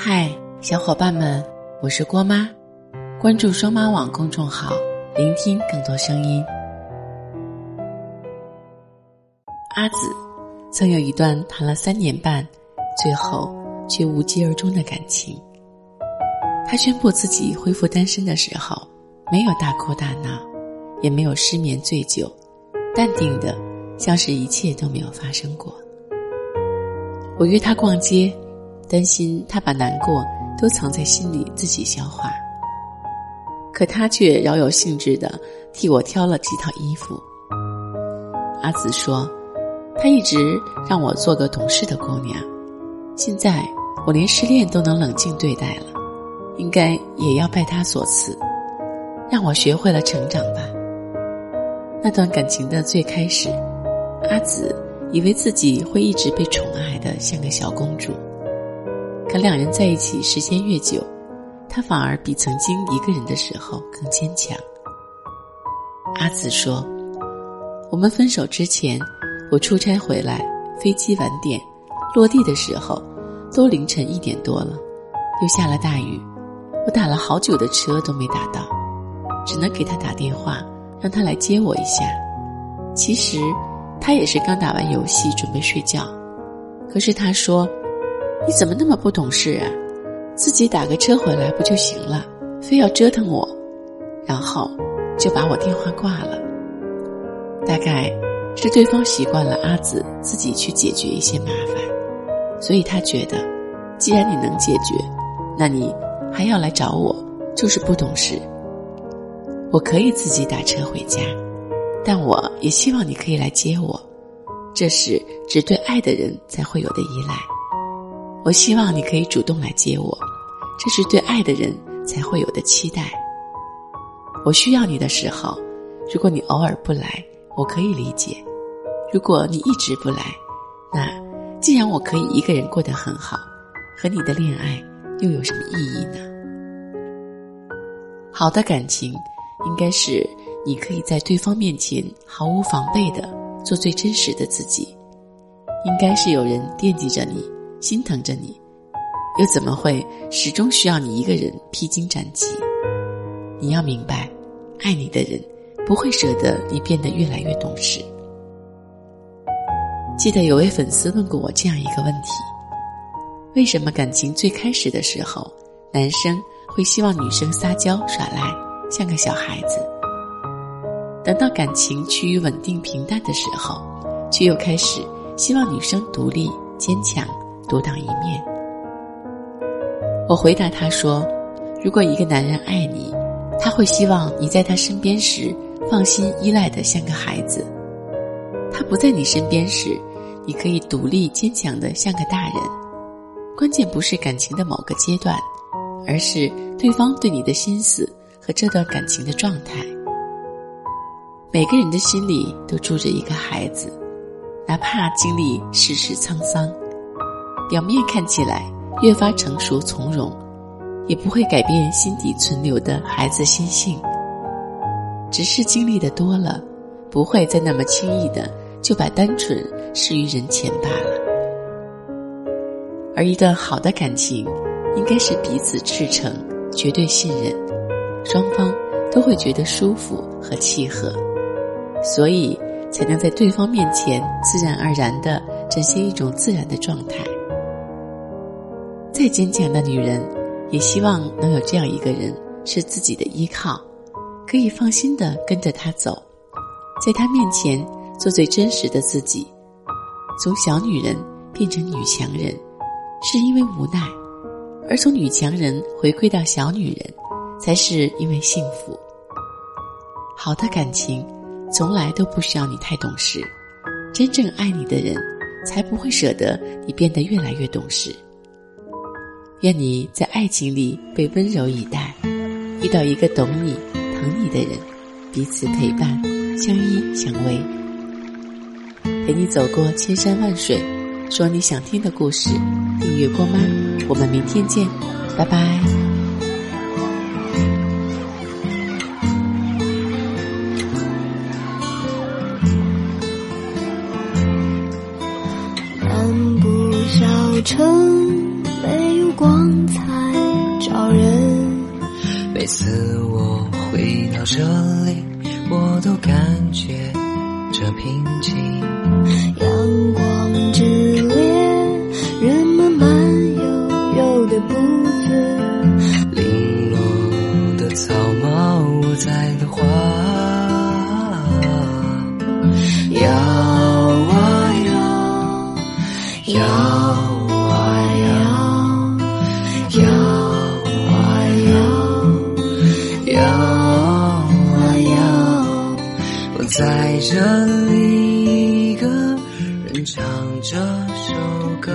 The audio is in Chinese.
嗨，小伙伴们，我是郭妈，关注双妈网公众号，聆听更多声音。阿紫曾有一段谈了三年半，最后却无疾而终的感情。他宣布自己恢复单身的时候，没有大哭大闹，也没有失眠醉酒，淡定的像是一切都没有发生过。我约他逛街。担心他把难过都藏在心里自己消化，可他却饶有兴致的替我挑了几套衣服。阿紫说：“他一直让我做个懂事的姑娘，现在我连失恋都能冷静对待了，应该也要拜他所赐，让我学会了成长吧。”那段感情的最开始，阿紫以为自己会一直被宠爱的像个小公主。可两人在一起时间越久，他反而比曾经一个人的时候更坚强。阿紫说：“我们分手之前，我出差回来，飞机晚点，落地的时候都凌晨一点多了，又下了大雨，我打了好久的车都没打到，只能给他打电话，让他来接我一下。其实他也是刚打完游戏准备睡觉，可是他说。”你怎么那么不懂事啊？自己打个车回来不就行了，非要折腾我，然后就把我电话挂了。大概是对方习惯了阿紫自己去解决一些麻烦，所以他觉得，既然你能解决，那你还要来找我，就是不懂事。我可以自己打车回家，但我也希望你可以来接我，这是只对爱的人才会有的依赖。我希望你可以主动来接我，这是对爱的人才会有的期待。我需要你的时候，如果你偶尔不来，我可以理解；如果你一直不来，那既然我可以一个人过得很好，和你的恋爱又有什么意义呢？好的感情，应该是你可以在对方面前毫无防备的做最真实的自己，应该是有人惦记着你。心疼着你，又怎么会始终需要你一个人披荆斩棘？你要明白，爱你的人不会舍得你变得越来越懂事。记得有位粉丝问过我这样一个问题：为什么感情最开始的时候，男生会希望女生撒娇耍赖，像个小孩子；等到感情趋于稳定平淡的时候，却又开始希望女生独立坚强？独当一面。我回答他说：“如果一个男人爱你，他会希望你在他身边时放心依赖的像个孩子；他不在你身边时，你可以独立坚强的像个大人。关键不是感情的某个阶段，而是对方对你的心思和这段感情的状态。每个人的心里都住着一个孩子，哪怕经历世事沧桑。”表面看起来越发成熟从容，也不会改变心底存留的孩子心性。只是经历的多了，不会再那么轻易的就把单纯施于人前罢了。而一段好的感情，应该是彼此赤诚、绝对信任，双方都会觉得舒服和契合，所以才能在对方面前自然而然的展现一种自然的状态。再坚强的女人，也希望能有这样一个人是自己的依靠，可以放心的跟着他走，在他面前做最真实的自己。从小女人变成女强人，是因为无奈；而从女强人回归到小女人，才是因为幸福。好的感情，从来都不需要你太懂事，真正爱你的人，才不会舍得你变得越来越懂事。愿你在爱情里被温柔以待，遇到一个懂你、疼你的人，彼此陪伴，相依相偎，陪你走过千山万水，说你想听的故事。订阅过吗？我们明天见，拜拜。漫步小城。没有光彩照人。每次我回到这里，我都感觉这平静。阳光之烈，人们慢悠悠的步子，零落的草帽捂在的花。摇啊摇，摇在这里一个人唱这首歌